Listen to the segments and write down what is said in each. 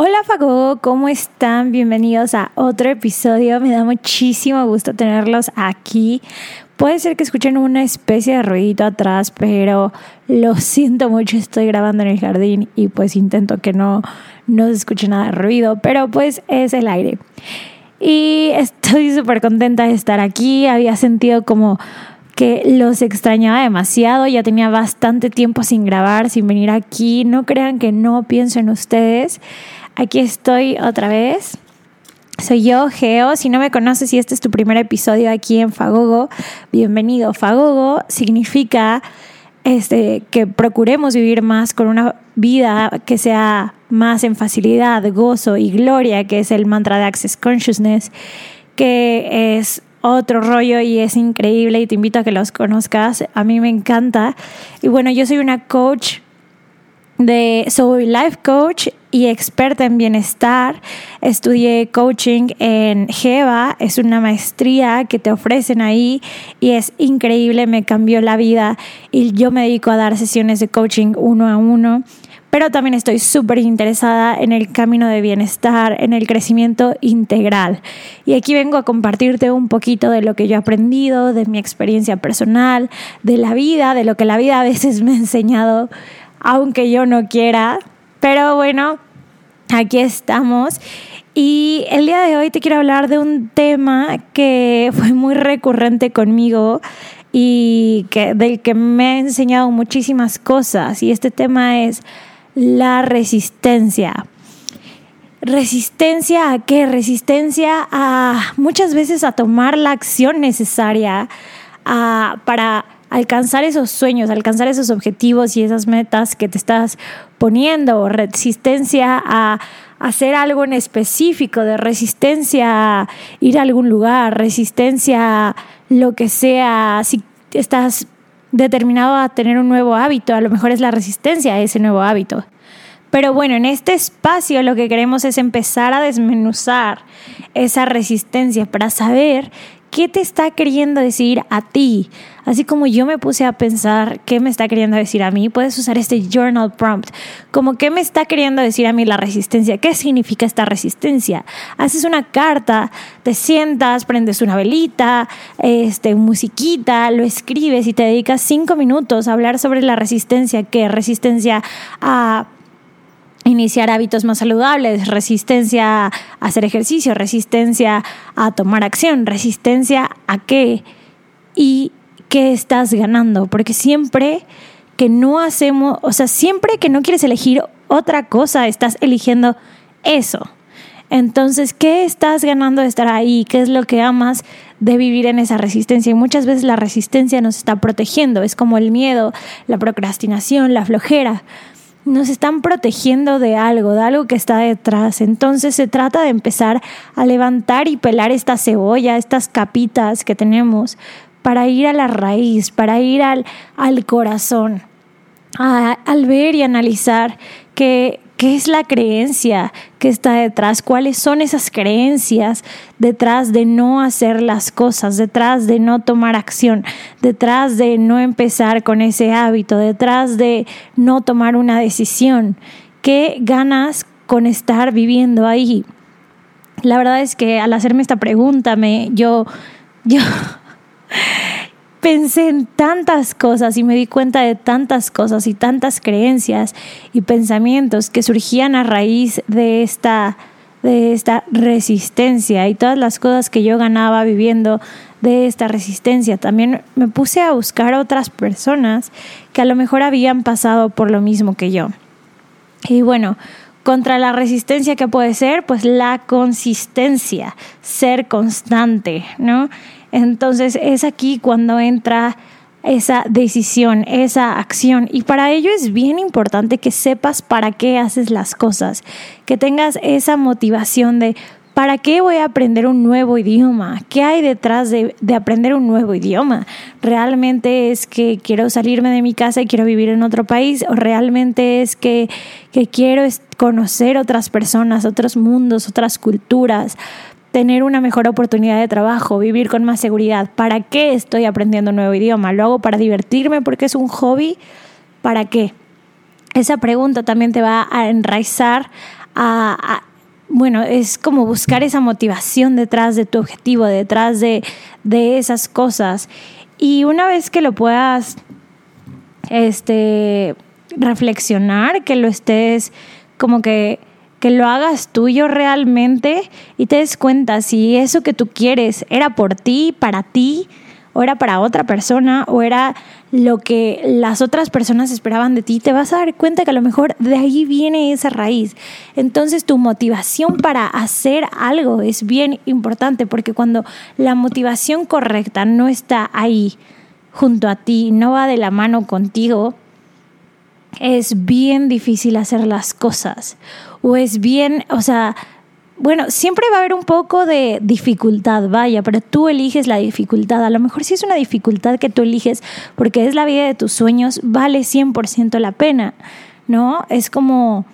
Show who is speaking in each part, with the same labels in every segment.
Speaker 1: Hola Fago, ¿cómo están? Bienvenidos a otro episodio. Me da muchísimo gusto tenerlos aquí. Puede ser que escuchen una especie de ruidito atrás, pero lo siento mucho, estoy grabando en el jardín y pues intento que no, no se escuche nada de ruido, pero pues es el aire. Y estoy súper contenta de estar aquí. Había sentido como que los extrañaba demasiado, ya tenía bastante tiempo sin grabar, sin venir aquí. No crean que no pienso en ustedes. Aquí estoy otra vez. Soy yo, Geo. Si no me conoces y este es tu primer episodio aquí en Fagogo, bienvenido. Fagogo significa este, que procuremos vivir más con una vida que sea más en facilidad, gozo y gloria, que es el mantra de Access Consciousness, que es otro rollo y es increíble y te invito a que los conozcas. A mí me encanta. Y bueno, yo soy una coach de soy life coach y experta en bienestar. Estudié coaching en Jeva, es una maestría que te ofrecen ahí y es increíble, me cambió la vida y yo me dedico a dar sesiones de coaching uno a uno. Pero también estoy súper interesada en el camino de bienestar, en el crecimiento integral. Y aquí vengo a compartirte un poquito de lo que yo he aprendido, de mi experiencia personal, de la vida, de lo que la vida a veces me ha enseñado aunque yo no quiera. Pero bueno, aquí estamos. Y el día de hoy te quiero hablar de un tema que fue muy recurrente conmigo y que, del que me ha enseñado muchísimas cosas. Y este tema es la resistencia. ¿Resistencia a qué? Resistencia a muchas veces a tomar la acción necesaria para alcanzar esos sueños, alcanzar esos objetivos y esas metas que te estás poniendo, resistencia a hacer algo en específico, de resistencia a ir a algún lugar, resistencia a lo que sea, si estás determinado a tener un nuevo hábito, a lo mejor es la resistencia a ese nuevo hábito. Pero bueno, en este espacio lo que queremos es empezar a desmenuzar esa resistencia para saber qué te está queriendo decir a ti. Así como yo me puse a pensar qué me está queriendo decir a mí, puedes usar este journal prompt. Como qué me está queriendo decir a mí la resistencia, qué significa esta resistencia. Haces una carta, te sientas, prendes una velita, este, musiquita, lo escribes y te dedicas cinco minutos a hablar sobre la resistencia, qué resistencia a iniciar hábitos más saludables, resistencia a hacer ejercicio, resistencia a tomar acción, resistencia a qué y qué estás ganando, porque siempre que no hacemos, o sea, siempre que no quieres elegir otra cosa, estás eligiendo eso. Entonces, ¿qué estás ganando de estar ahí? ¿Qué es lo que amas de vivir en esa resistencia? Y muchas veces la resistencia nos está protegiendo, es como el miedo, la procrastinación, la flojera nos están protegiendo de algo, de algo que está detrás. Entonces se trata de empezar a levantar y pelar esta cebolla, estas capitas que tenemos, para ir a la raíz, para ir al, al corazón, al ver y analizar que ¿Qué es la creencia que está detrás? ¿Cuáles son esas creencias detrás de no hacer las cosas, detrás de no tomar acción, detrás de no empezar con ese hábito, detrás de no tomar una decisión? ¿Qué ganas con estar viviendo ahí? La verdad es que al hacerme esta pregunta, me, yo, yo, pensé en tantas cosas y me di cuenta de tantas cosas y tantas creencias y pensamientos que surgían a raíz de esta de esta resistencia y todas las cosas que yo ganaba viviendo de esta resistencia. También me puse a buscar otras personas que a lo mejor habían pasado por lo mismo que yo. Y bueno, contra la resistencia que puede ser, pues la consistencia, ser constante, ¿no? Entonces es aquí cuando entra esa decisión, esa acción. Y para ello es bien importante que sepas para qué haces las cosas, que tengas esa motivación de ¿Para qué voy a aprender un nuevo idioma? ¿Qué hay detrás de, aprender un nuevo idioma? ¿Realmente es que quiero salirme de mi casa y quiero vivir en otro país? ¿O realmente es que, que quiero conocer otras personas, otros mundos, otras culturas? Tener una mejor oportunidad de trabajo, vivir con más seguridad. ¿Para qué estoy aprendiendo un nuevo idioma? ¿Lo hago para divertirme porque es un hobby? ¿Para qué? Esa pregunta también te va a enraizar a, bueno, es como buscar esa motivación detrás de tu objetivo, detrás de, esas cosas. Y una vez que lo puedas este, reflexionar, que lo estés como que, que lo hagas tuyo realmente y te des cuenta si eso que tú quieres era por ti, para ti, o era para otra persona, o era lo que las otras personas esperaban de ti, te vas a dar cuenta que a lo mejor de ahí viene esa raíz. Entonces tu motivación para hacer algo es bien importante porque cuando la motivación correcta no está ahí junto a ti, no va de la mano contigo, es bien difícil hacer las cosas. O es bien, o sea, bueno, siempre va a haber un poco de dificultad, vaya, pero tú eliges la dificultad. A lo mejor si es una dificultad que tú eliges porque es la vida de tus sueños, vale 100% la pena, ¿no? Es como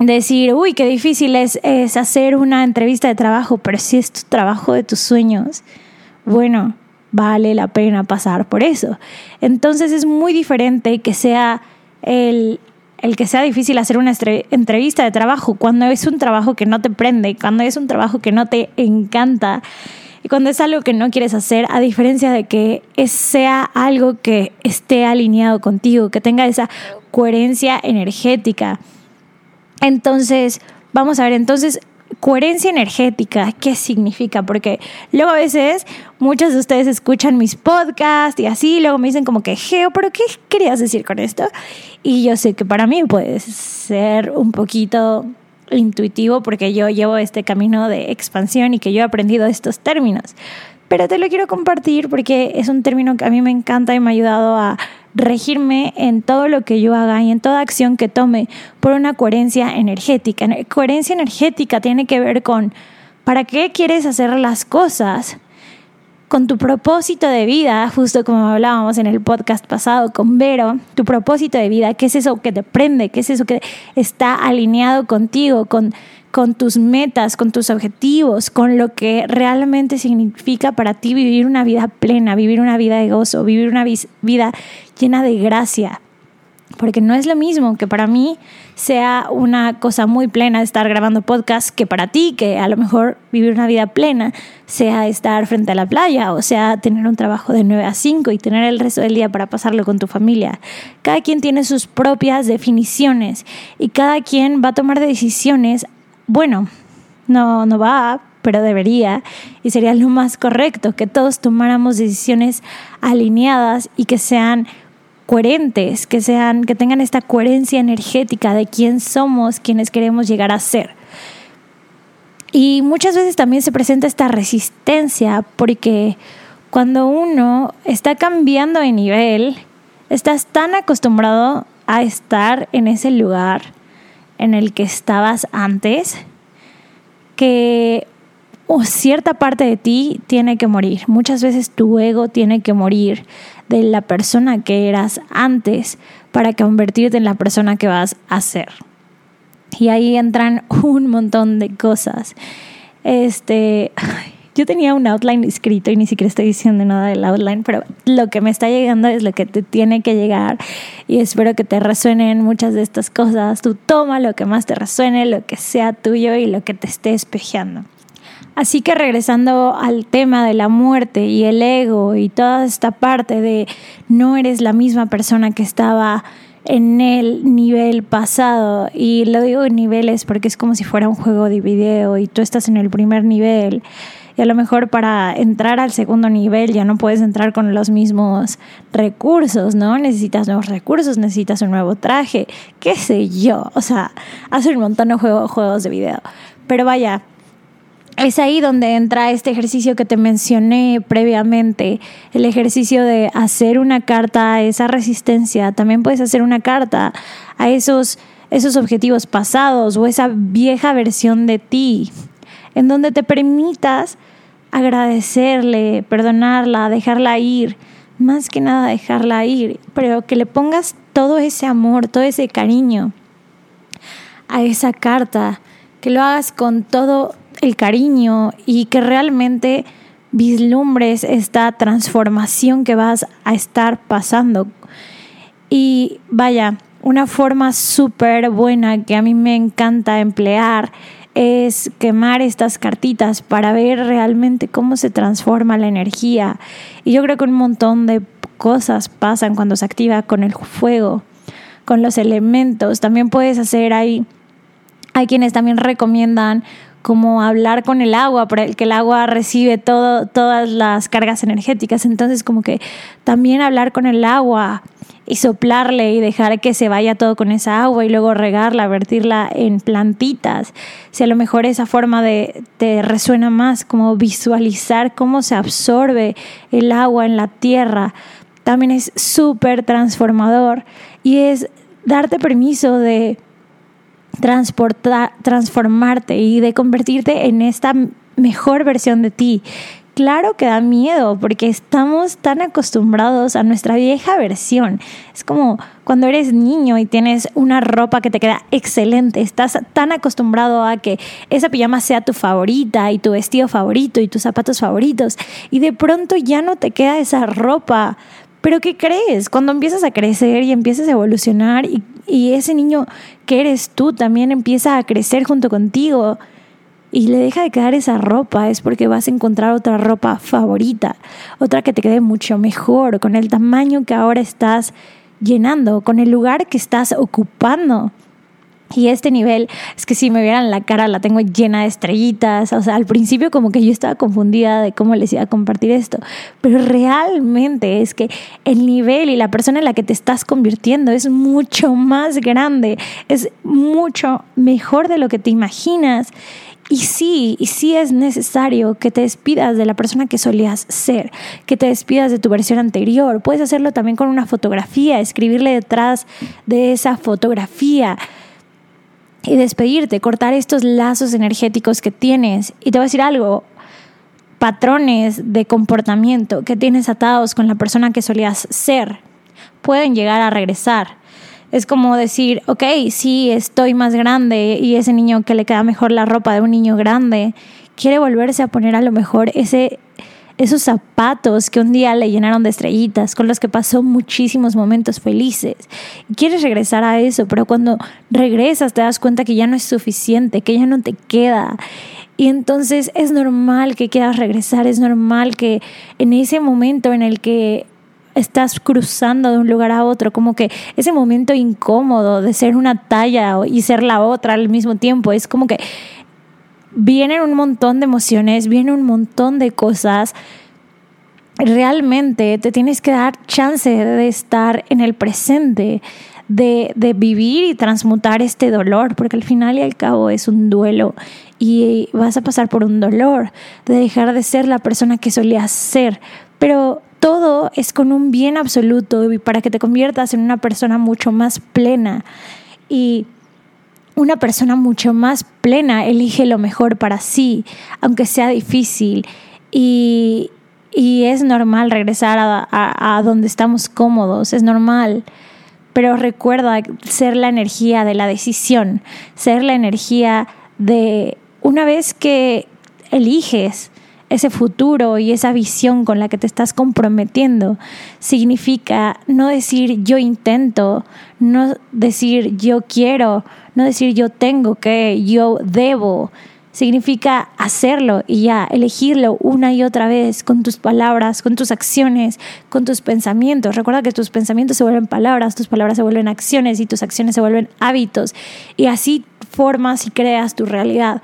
Speaker 1: decir, uy, qué difícil es, es hacer una entrevista de trabajo, pero si es tu trabajo de tus sueños, bueno, vale la pena pasar por eso. Entonces es muy diferente que sea el el que sea difícil hacer una entrevista de trabajo, cuando es un trabajo que no te prende, cuando es un trabajo que no te encanta y cuando es algo que no quieres hacer, a diferencia de que sea algo que esté alineado contigo, que tenga esa coherencia energética. Entonces, vamos a ver, entonces coherencia energética, ¿qué significa? Porque luego a veces muchos de ustedes escuchan mis podcasts y así, luego me dicen como que, Geo, pero ¿qué querías decir con esto? Y yo sé que para mí puede ser un poquito intuitivo porque yo llevo este camino de expansión y que yo he aprendido estos términos. Pero te lo quiero compartir porque es un término que a mí me encanta y me ha ayudado a regirme en todo lo que yo haga y en toda acción que tome por una coherencia energética. Coherencia energética tiene que ver con para qué quieres hacer las cosas, con tu propósito de vida, justo como hablábamos en el podcast pasado con Vero, tu propósito de vida, qué es eso que te prende, qué es eso que está alineado contigo, con con tus metas, con tus objetivos, con lo que realmente significa para ti vivir una vida plena, vivir una vida de gozo, vivir una vida llena de gracia. Porque no es lo mismo que para mí sea una cosa muy plena estar grabando podcast que para ti, que a lo mejor vivir una vida plena sea estar frente a la playa o sea tener un trabajo de 9 a 5 y tener el resto del día para pasarlo con tu familia. Cada quien tiene sus propias definiciones y cada quien va a tomar decisiones bueno, no, no va, pero debería, y sería lo más correcto, que todos tomáramos decisiones alineadas y que sean coherentes, que sean, que tengan esta coherencia energética de quién somos, quienes queremos llegar a ser. Y muchas veces también se presenta esta resistencia porque cuando uno está cambiando de nivel, estás tan acostumbrado a estar en ese lugar en el que estabas antes, que cierta parte de ti tiene que morir. Muchas veces tu ego tiene que morir de la persona que eras antes para convertirte en la persona que vas a ser. Y ahí entran un montón de cosas. Este, yo tenía un outline escrito y ni siquiera estoy diciendo nada del outline, pero lo que me está llegando es lo que te tiene que llegar y espero que te resuenen muchas de estas cosas. Tú toma lo que más te resuene, lo que sea tuyo y lo que te esté espejeando. Así que regresando al tema de la muerte y el ego y toda esta parte de no eres la misma persona que estaba en el nivel pasado y lo digo en niveles porque es como si fuera un juego de video y tú estás en el primer nivel y a lo mejor para entrar al segundo nivel ya no puedes entrar con los mismos recursos, ¿no? Necesitas nuevos recursos, necesitas un nuevo traje, qué sé yo, o sea, hace un montón de juegos, de video. Pero vaya, es ahí donde entra este ejercicio que te mencioné previamente, el ejercicio de hacer una carta a esa resistencia. También puedes hacer una carta a esos, esos objetivos pasados o esa vieja versión de ti en donde te permitas agradecerle, perdonarla, dejarla ir, más que nada dejarla ir, pero que le pongas todo ese amor, todo ese cariño a esa carta, que lo hagas con todo el cariño y que realmente vislumbres esta transformación que vas a estar pasando. Y vaya, una forma súper buena que a mí me encanta emplear es quemar estas cartitas para ver realmente cómo se transforma la energía. Y yo creo que un montón de cosas pasan cuando se activa con el fuego, con los elementos. También puedes hacer ahí, hay quienes también recomiendan como hablar con el agua, porque el agua recibe todo, todas las cargas energéticas. Entonces, como que también hablar con el agua y soplarle y dejar que se vaya todo con esa agua y luego regarla, vertirla en plantitas. Si a lo mejor esa forma de te resuena más, como visualizar cómo se absorbe el agua en la tierra, también es súper transformador y es darte permiso de transportar, transformarte y de convertirte en esta mejor versión de ti. Claro que da miedo porque estamos tan acostumbrados a nuestra vieja versión. Es como cuando eres niño y tienes una ropa que te queda excelente, estás tan acostumbrado a que esa pijama sea tu favorita y tu vestido favorito y tus zapatos favoritos y de pronto ya no te queda esa ropa. Pero ¿qué crees? Cuando empiezas a crecer y empiezas a evolucionar y y ese niño que eres tú también empieza a crecer junto contigo y le deja de quedar esa ropa, es porque vas a encontrar otra ropa favorita, otra que te quede mucho mejor, con el tamaño que ahora estás llenando, con el lugar que estás ocupando. Y este nivel, es que si me vieran la cara, la tengo llena de estrellitas. O sea, al principio como que yo estaba confundida de cómo les iba a compartir esto. Pero realmente es que el nivel y la persona en la que te estás convirtiendo es mucho más grande. Es mucho mejor de lo que te imaginas. Y sí, y sí es necesario que te despidas de la persona que solías ser, que te despidas de tu versión anterior. Puedes hacerlo también con una fotografía, escribirle detrás de esa fotografía y despedirte, cortar estos lazos energéticos que tienes. Y te voy a decir algo, patrones de comportamiento que tienes atados con la persona que solías ser pueden llegar a regresar. Es como decir, ok, sí, estoy más grande y ese niño que le queda mejor la ropa de un niño grande quiere volverse a poner a lo mejor ese esos zapatos que un día le llenaron de estrellitas, con los que pasó muchísimos momentos felices. quieres regresar a eso, pero cuando regresas te das cuenta que ya no es suficiente, que ya no te queda. Y entonces es normal que quieras regresar, es normal que en ese momento en el que estás cruzando de un lugar a otro, como que ese momento incómodo de ser una talla y ser la otra al mismo tiempo, es como que vienen un montón de emociones, vienen un montón de cosas. Realmente te tienes que dar chance de estar en el presente, de, de, vivir y transmutar este dolor, porque al final y al cabo es un duelo y vas a pasar por un dolor, de dejar de ser la persona que solías ser. Pero todo es con un bien absoluto para que te conviertas en una persona mucho más plena. Y una persona mucho más plena elige lo mejor para sí, aunque sea difícil. Y, es normal regresar a, donde estamos cómodos, es normal. Pero recuerda ser la energía de la decisión, ser la energía de una vez que eliges ese futuro y esa visión con la que te estás comprometiendo, significa no decir yo intento, no decir yo quiero, no decir yo tengo que, yo debo. Significa hacerlo y ya, elegirlo una y otra vez con tus palabras, con tus acciones, con tus pensamientos. Recuerda que tus pensamientos se vuelven palabras, tus palabras se vuelven acciones y tus acciones se vuelven hábitos. Y así formas y creas tu realidad.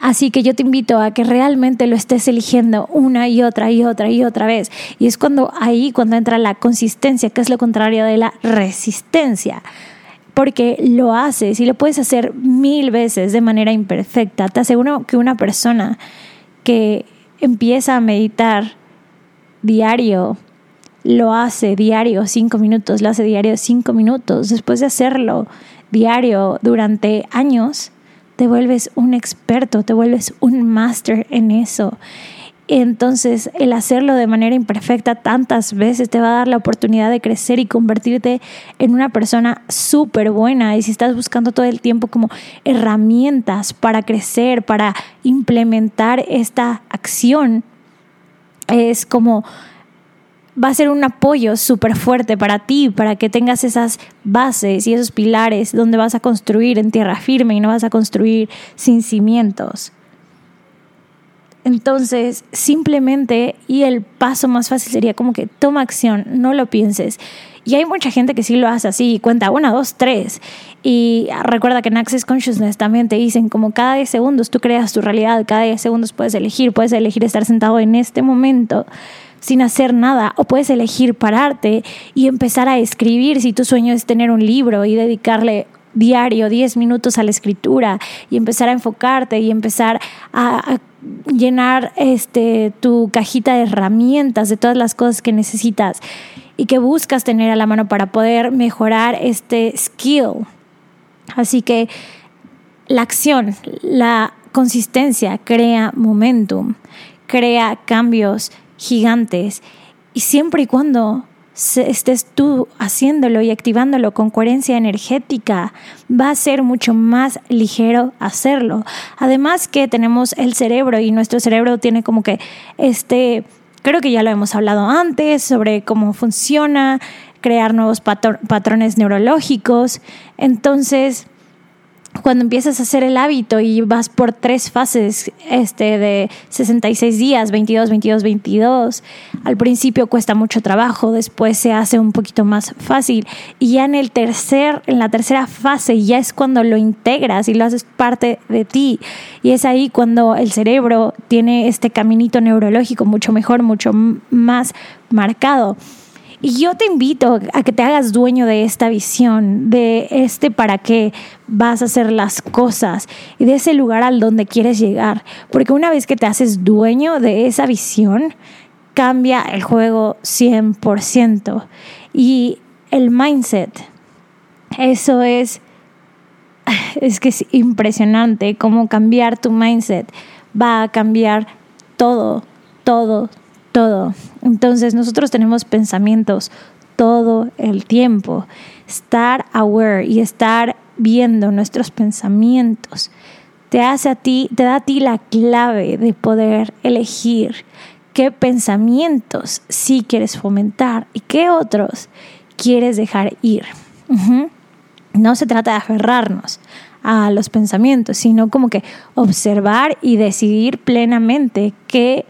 Speaker 1: Así que yo te invito a que realmente lo estés eligiendo una y otra y otra y otra vez. Y es cuando ahí, cuando entra la consistencia, que es lo contrario de la resistencia porque lo haces y lo puedes hacer mil veces de manera imperfecta. Te aseguro que una persona que empieza a meditar diario, lo hace diario cinco minutos, lo hace diario cinco minutos, después de hacerlo diario durante años, te vuelves un experto, te vuelves un máster en eso. Entonces, el hacerlo de manera imperfecta tantas veces te va a dar la oportunidad de crecer y convertirte en una persona súper buena. Y si estás buscando todo el tiempo como herramientas para crecer, para implementar esta acción, es como va a ser un apoyo súper fuerte para ti, para que tengas esas bases y esos pilares donde vas a construir en tierra firme y no vas a construir sin cimientos. Entonces, simplemente, y el paso más fácil sería como que toma acción, no lo pienses. Y hay mucha gente que sí lo hace así, cuenta una, dos, tres. Y recuerda que en Access Consciousness también te dicen como cada 10 segundos tú creas tu realidad, cada 10 segundos puedes elegir, puedes elegir estar sentado en este momento sin hacer nada o puedes elegir pararte y empezar a escribir si tu sueño es tener un libro y dedicarle diario 10 minutos a la escritura y empezar a enfocarte y empezar a, llenar este, tu cajita de herramientas de todas las cosas que necesitas y que buscas tener a la mano para poder mejorar este skill. Así que la acción, la consistencia crea momentum, crea cambios gigantes y siempre y cuando estés tú haciéndolo y activándolo con coherencia energética, va a ser mucho más ligero hacerlo. Además que tenemos el cerebro y nuestro cerebro tiene como que este, creo que ya lo hemos hablado antes sobre cómo funciona, crear nuevos patrones neurológicos. Entonces, cuando empiezas a hacer el hábito y vas por tres fases este, de 66 días, 22, 22, 22, al principio cuesta mucho trabajo, después se hace un poquito más fácil y ya en, el tercer, en la tercera fase ya es cuando lo integras y lo haces parte de ti y es ahí cuando el cerebro tiene este caminito neurológico mucho mejor, mucho más marcado. Y yo te invito a que te hagas dueño de esta visión, de este para qué vas a hacer las cosas y de ese lugar al donde quieres llegar. Porque una vez que te haces dueño de esa visión, cambia el juego 100%. Y el mindset, eso es, es que es impresionante cómo cambiar tu mindset va a cambiar todo, todo, todo. Entonces nosotros tenemos pensamientos todo el tiempo. Estar aware y estar viendo nuestros pensamientos te hace a ti, te da a ti la clave de poder elegir qué pensamientos sí quieres fomentar y qué otros quieres dejar ir. No se trata de aferrarnos a los pensamientos, sino como que observar y decidir plenamente qué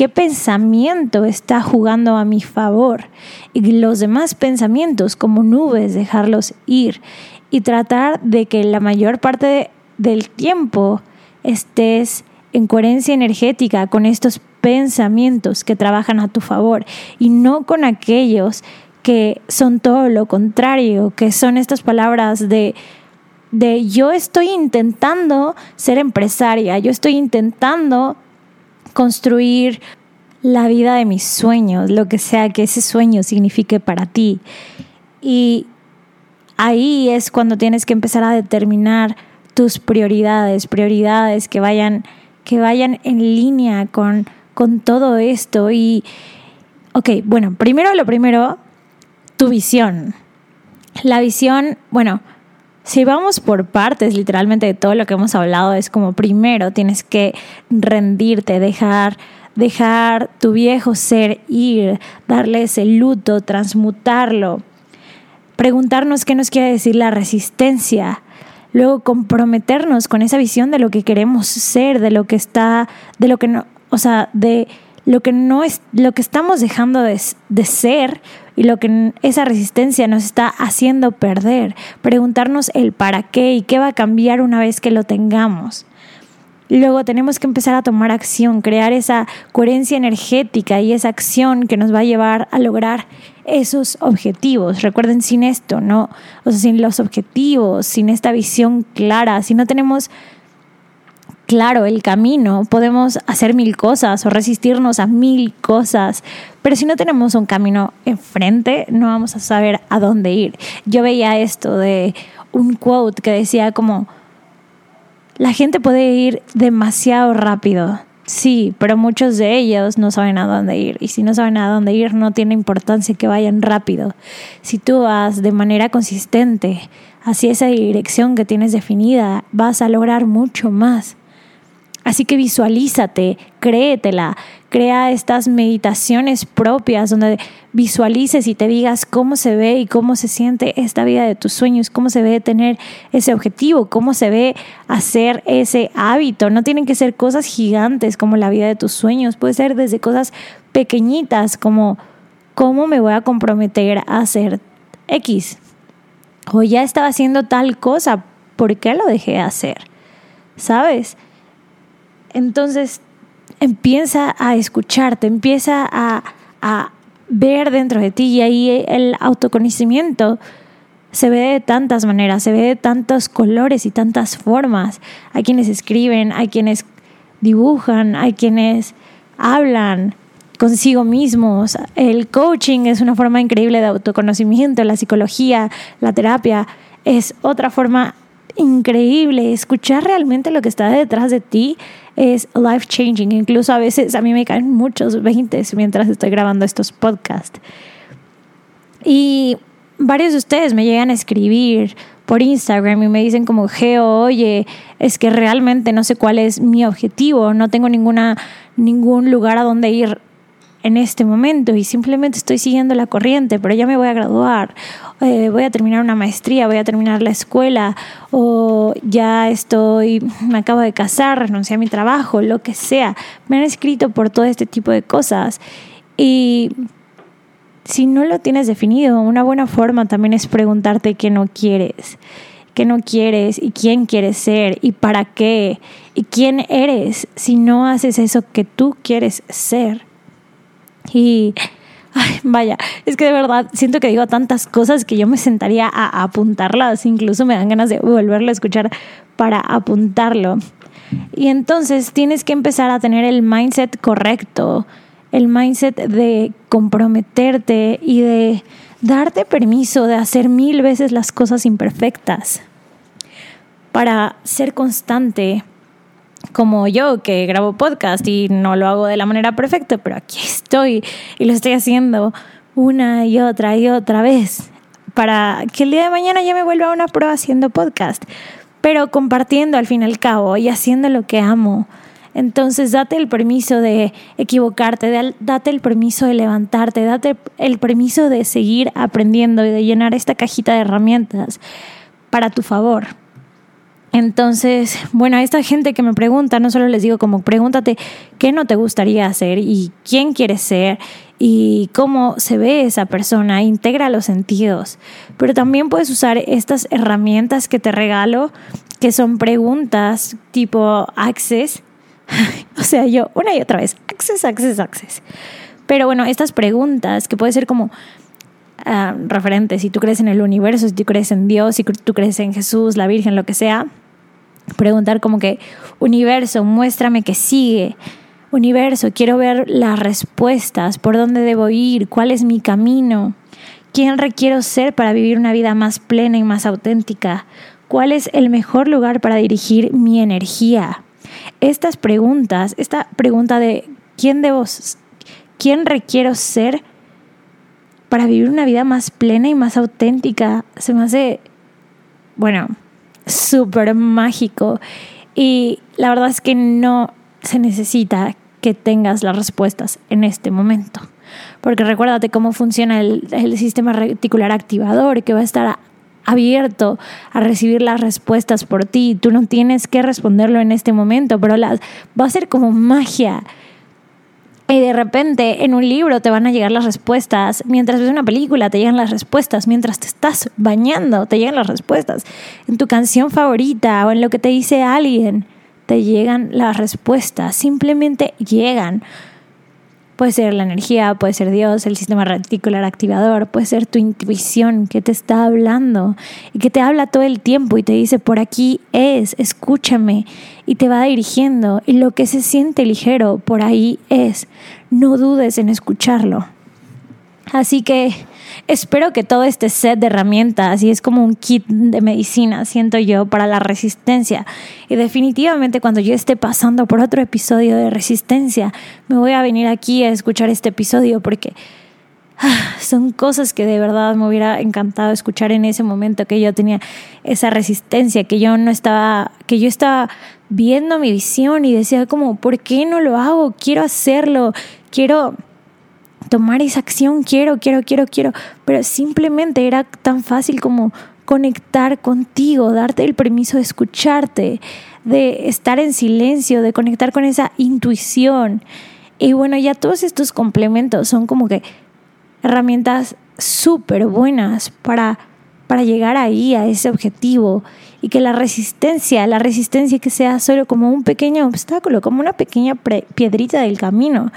Speaker 1: qué pensamiento está jugando a mi favor y los demás pensamientos como nubes dejarlos ir y tratar de que la mayor parte del tiempo estés en coherencia energética con estos pensamientos que trabajan a tu favor y no con aquellos que son todo lo contrario, que son estas palabras de de yo estoy intentando ser empresaria, yo estoy intentando construir la vida de mis sueños, lo que sea que ese sueño signifique para ti. Y ahí es cuando tienes que empezar a determinar tus prioridades, prioridades que vayan, que vayan en línea con, con todo esto. Y, ok, bueno, primero lo primero, tu visión. La visión, bueno, si vamos por partes, literalmente de todo lo que hemos hablado, es como primero tienes que rendirte, dejar, dejar tu viejo ser ir, darle ese luto, transmutarlo, preguntarnos qué nos quiere decir la resistencia, luego comprometernos con esa visión de lo que queremos ser, de lo que está, de lo que no, o sea, de lo que no es, lo que estamos dejando de, de ser y lo que esa resistencia nos está haciendo perder. Preguntarnos el para qué y qué va a cambiar una vez que lo tengamos. Luego tenemos que empezar a tomar acción, crear esa coherencia energética y esa acción que nos va a llevar a lograr esos objetivos. Recuerden, sin esto, ¿no? O sea, sin los objetivos, sin esta visión clara, si no tenemos claro el camino, podemos hacer mil cosas o resistirnos a mil cosas, pero si no tenemos un camino enfrente, no vamos a saber a dónde ir. Yo veía esto de un quote que decía como, La gente puede ir demasiado rápido, sí, pero muchos de ellos no saben a dónde ir. Y si no saben a dónde ir, no tiene importancia que vayan rápido. Si tú vas de manera consistente hacia esa dirección que tienes definida, vas a lograr mucho más. Así que visualízate, créetela, crea estas meditaciones propias donde visualices y te digas cómo se ve y cómo se siente esta vida de tus sueños, cómo se ve tener ese objetivo, cómo se ve hacer ese hábito. No tienen que ser cosas gigantes como la vida de tus sueños, puede ser desde cosas pequeñitas como cómo me voy a comprometer a hacer X. O ya estaba haciendo tal cosa, ¿por qué lo dejé de hacer? ¿Sabes? Entonces empieza a escucharte, empieza a, a ver dentro de ti y ahí el autoconocimiento se ve de tantas maneras, se ve de tantos colores y tantas formas. Hay quienes escriben, hay quienes dibujan, hay quienes hablan consigo mismos. El coaching es una forma increíble de autoconocimiento, la psicología, la terapia es otra forma increíble. Escuchar realmente lo que está detrás de ti es life changing. Incluso a veces a mí me caen muchos veintes mientras estoy grabando estos podcasts. Y varios de ustedes me llegan a escribir por Instagram y me dicen como, Geo, oye, es que realmente no sé cuál es mi objetivo, no tengo ninguna, ningún lugar a donde ir en este momento y simplemente estoy siguiendo la corriente, pero ya me voy a graduar, eh, voy a terminar una maestría, voy a terminar la escuela o ya estoy, me acabo de casar, renuncié a mi trabajo, lo que sea. Me han escrito por todo este tipo de cosas y si no lo tienes definido, una buena forma también es preguntarte qué no quieres qué no quieres y quién quieres ser y para qué y quién eres si no haces eso que tú quieres ser. Y vaya, es que de verdad siento que digo tantas cosas que yo me sentaría a apuntarlas, incluso me dan ganas de volverlo a escuchar para apuntarlo. Y entonces tienes que empezar a tener el mindset correcto, el mindset de comprometerte y de darte permiso de hacer mil veces las cosas imperfectas para ser constante, como yo que grabo podcast y no lo hago de la manera perfecta, pero aquí estoy y lo estoy haciendo una y otra y otra vez para que el día de mañana ya me vuelva a una prueba haciendo podcast, pero compartiendo al fin y al cabo y haciendo lo que amo. Entonces date el permiso de equivocarte, date el permiso de levantarte, date el permiso de seguir aprendiendo y de llenar esta cajita de herramientas para tu favor. Entonces, bueno, a esta gente que me pregunta, no solo les digo como pregúntate qué no te gustaría hacer y quién quieres ser y cómo se ve esa persona, integra los sentidos. Pero también puedes usar estas herramientas que te regalo, que son preguntas tipo Access. o sea, yo una y otra vez, Access, Access, Access. Pero bueno, estas preguntas que puede ser como ah, referentes, si tú crees en el universo, si tú crees en Dios, si tú crees en Jesús, la Virgen, lo que sea, preguntar como que, universo, muéstrame que sigue. Universo, quiero ver las respuestas, por dónde debo ir, cuál es mi camino, quién requiero ser para vivir una vida más plena y más auténtica, cuál es el mejor lugar para dirigir mi energía. Estas preguntas, esta pregunta de quién debo, quién requiero ser para vivir una vida más plena y más auténtica, se me hace, bueno, súper mágico y la verdad es que no se necesita que tengas las respuestas en este momento. Porque recuérdate cómo funciona el, el, sistema reticular activador, que va a estar abierto a recibir las respuestas por ti. Tú no tienes que responderlo en este momento, pero las, va a ser como magia. Y de repente en un libro te van a llegar las respuestas, mientras ves una película te llegan las respuestas, mientras te estás bañando te llegan las respuestas, en tu canción favorita o en lo que te dice alguien te llegan las respuestas, simplemente llegan. Puede ser la energía, puede ser Dios, el sistema reticular activador, puede ser tu intuición que te está hablando y que te habla todo el tiempo y te dice, por aquí es, escúchame y te va dirigiendo y lo que se siente ligero, por ahí es. No dudes en escucharlo. Así que espero que todo este set de herramientas, y es como un kit de medicina, siento yo, para la resistencia. Y definitivamente cuando yo esté pasando por otro episodio de resistencia, me voy a venir aquí a escuchar este episodio porque ah, son cosas que de verdad me hubiera encantado escuchar en ese momento que yo tenía esa resistencia, que yo no estaba, que yo estaba viendo mi visión y decía como, ¿por qué no lo hago? Quiero hacerlo, quiero tomar esa acción, quiero, quiero, quiero, quiero, pero simplemente era tan fácil como conectar contigo, darte el permiso de escucharte, de estar en silencio, de conectar con esa intuición. Y bueno, ya todos estos complementos son como que herramientas súper buenas para, para llegar ahí, a ese objetivo. Y que la resistencia, la resistencia que sea solo como un pequeño obstáculo, como una pequeña piedrita del camino,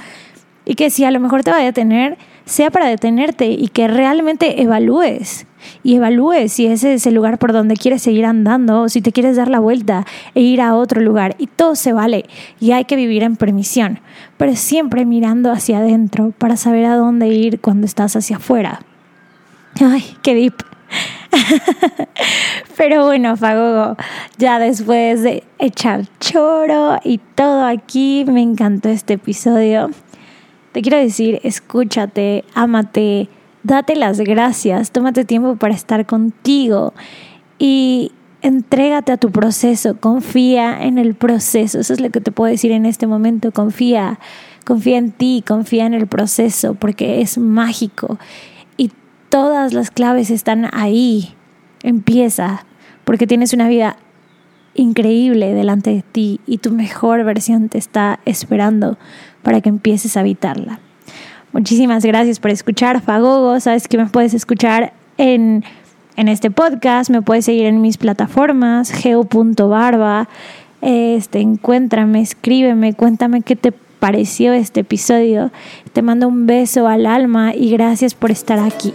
Speaker 1: y que si a lo mejor te va a detener, sea para detenerte y que realmente evalúes. Y evalúes si ese es el lugar por donde quieres seguir andando o si te quieres dar la vuelta e ir a otro lugar. Y todo se vale y hay que vivir en permisión, pero siempre mirando hacia adentro para saber a dónde ir cuando estás hacia afuera. Ay, qué deep. Pero bueno, Fagogo, ya después de echar choro y todo aquí, me encantó este episodio. Te quiero decir, escúchate, ámate, date las gracias, tómate tiempo para estar contigo y entrégate a tu proceso, confía en el proceso. Eso es lo que te puedo decir en este momento, confía, confía en ti, confía en el proceso, porque es mágico y todas las claves están ahí. Empieza, porque tienes una vida increíble delante de ti y tu mejor versión te está esperando para que empieces a habitarla. Muchísimas gracias por escuchar, Fagogo. Sabes que me puedes escuchar en, en este podcast, me puedes seguir en mis plataformas, geo.barba. Este, encuéntrame, escríbeme, cuéntame qué te pareció este episodio. Te mando un beso al alma y gracias por estar aquí.